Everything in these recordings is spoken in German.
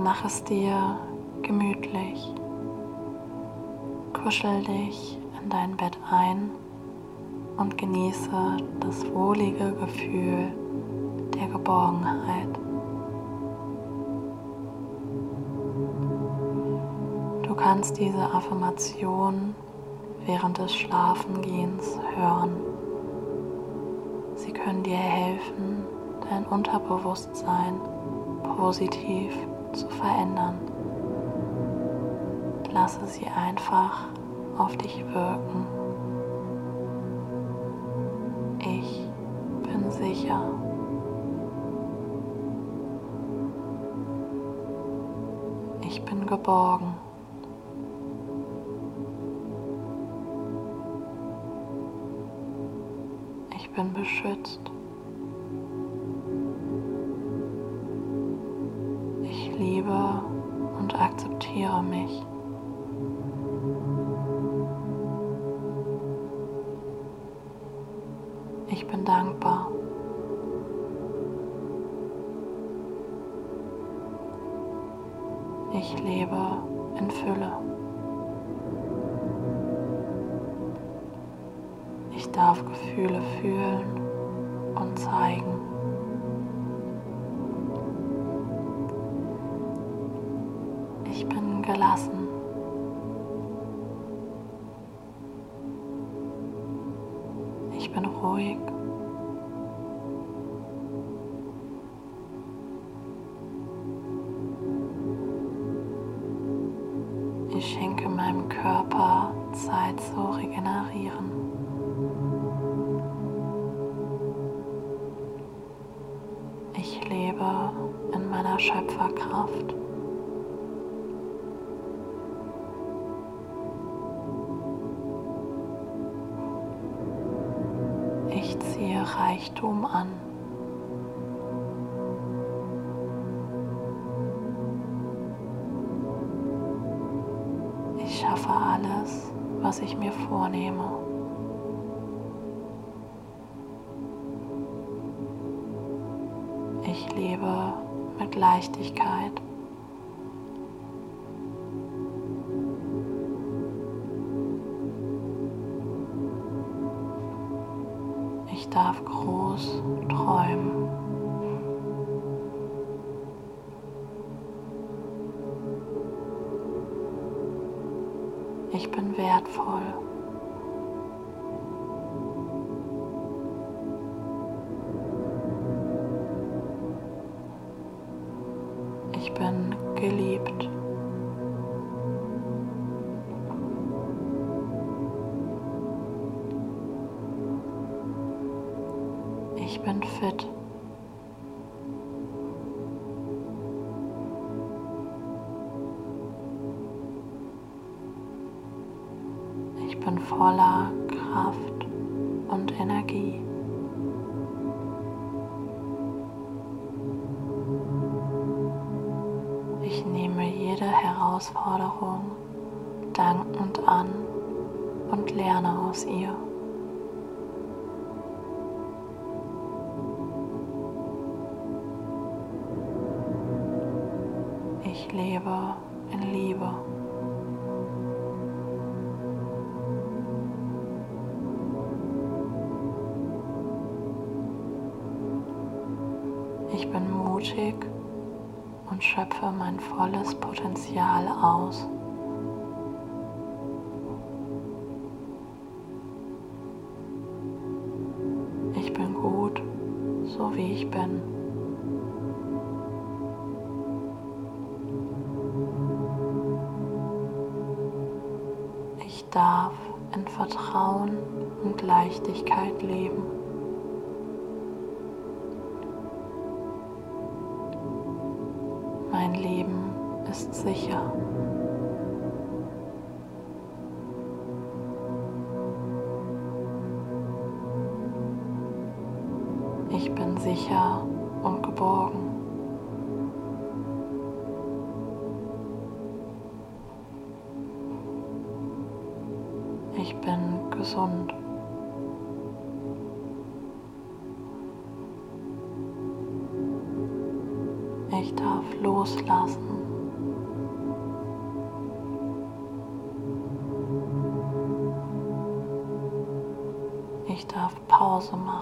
Mach es dir gemütlich. Kuschel dich in dein Bett ein und genieße das wohlige Gefühl der Geborgenheit. Du kannst diese Affirmation während des Schlafengehens hören. Sie können dir helfen, dein Unterbewusstsein positiv zu verändern. Lasse sie einfach auf dich wirken. Ich bin sicher. Ich bin geborgen. Ich bin beschützt. Liebe und akzeptiere mich. Ich bin dankbar. Meiner Schöpferkraft. Ich ziehe Reichtum an. Ich schaffe alles, was ich mir vornehme. Leichtigkeit. Voller Kraft und Energie. Ich nehme jede Herausforderung dankend an und lerne aus ihr. Mutig und schöpfe mein volles Potenzial aus. Leben ist sicher. Ich bin sicher und geborgen. Ich bin gesund. loslassen. Ich darf Pause machen.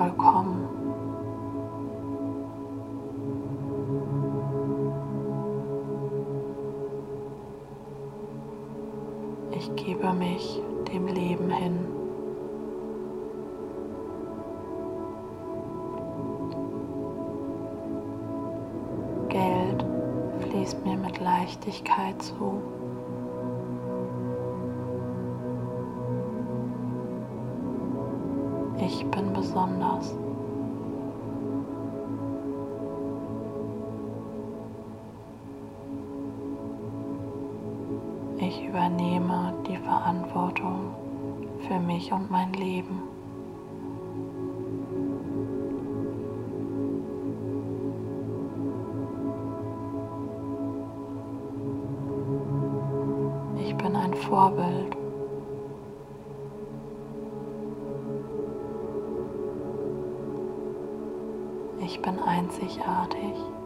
Vollkommen. Ich gebe mich dem Leben hin. Geld fließt mir mit Leichtigkeit zu. Besonders. Ich übernehme die Verantwortung für mich und mein Leben. Ich bin ein Vorbild. Ich bin einzigartig.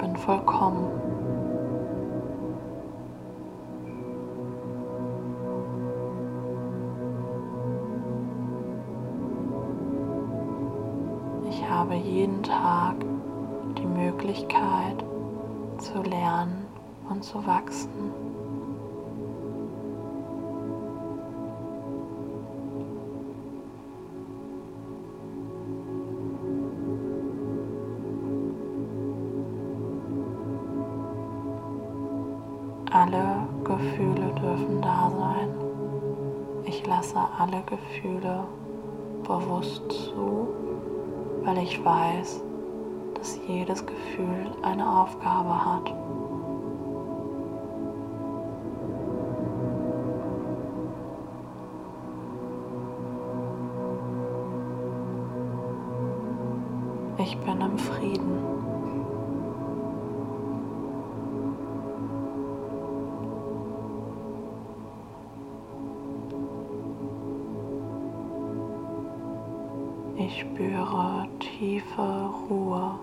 Bin vollkommen. Ich habe jeden Tag die Möglichkeit zu lernen und zu wachsen. Ich weiß, dass jedes Gefühl eine Aufgabe hat. Ich bin im Frieden. Tiefe Ruhe.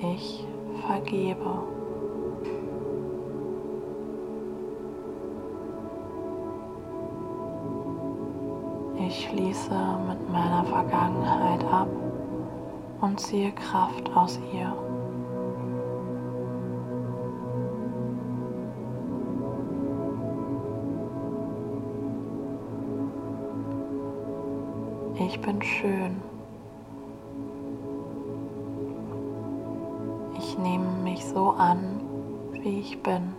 Ich vergebe. Ich schließe mit meiner Vergangenheit ab und ziehe Kraft aus ihr. Ich bin schön. Ich nehme mich so an, wie ich bin.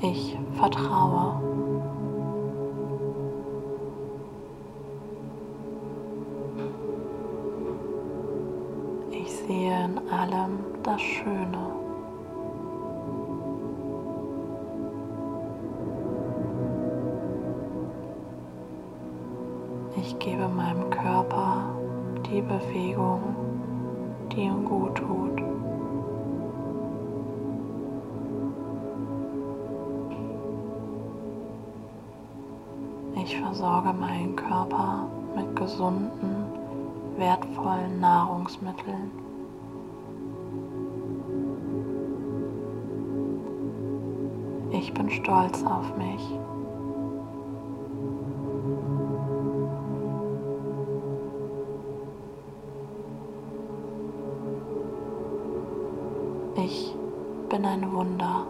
Ich vertraue. Ich sehe in allem das Schöne. Gesunden, wertvollen Nahrungsmitteln. Ich bin stolz auf mich. Ich bin ein Wunder.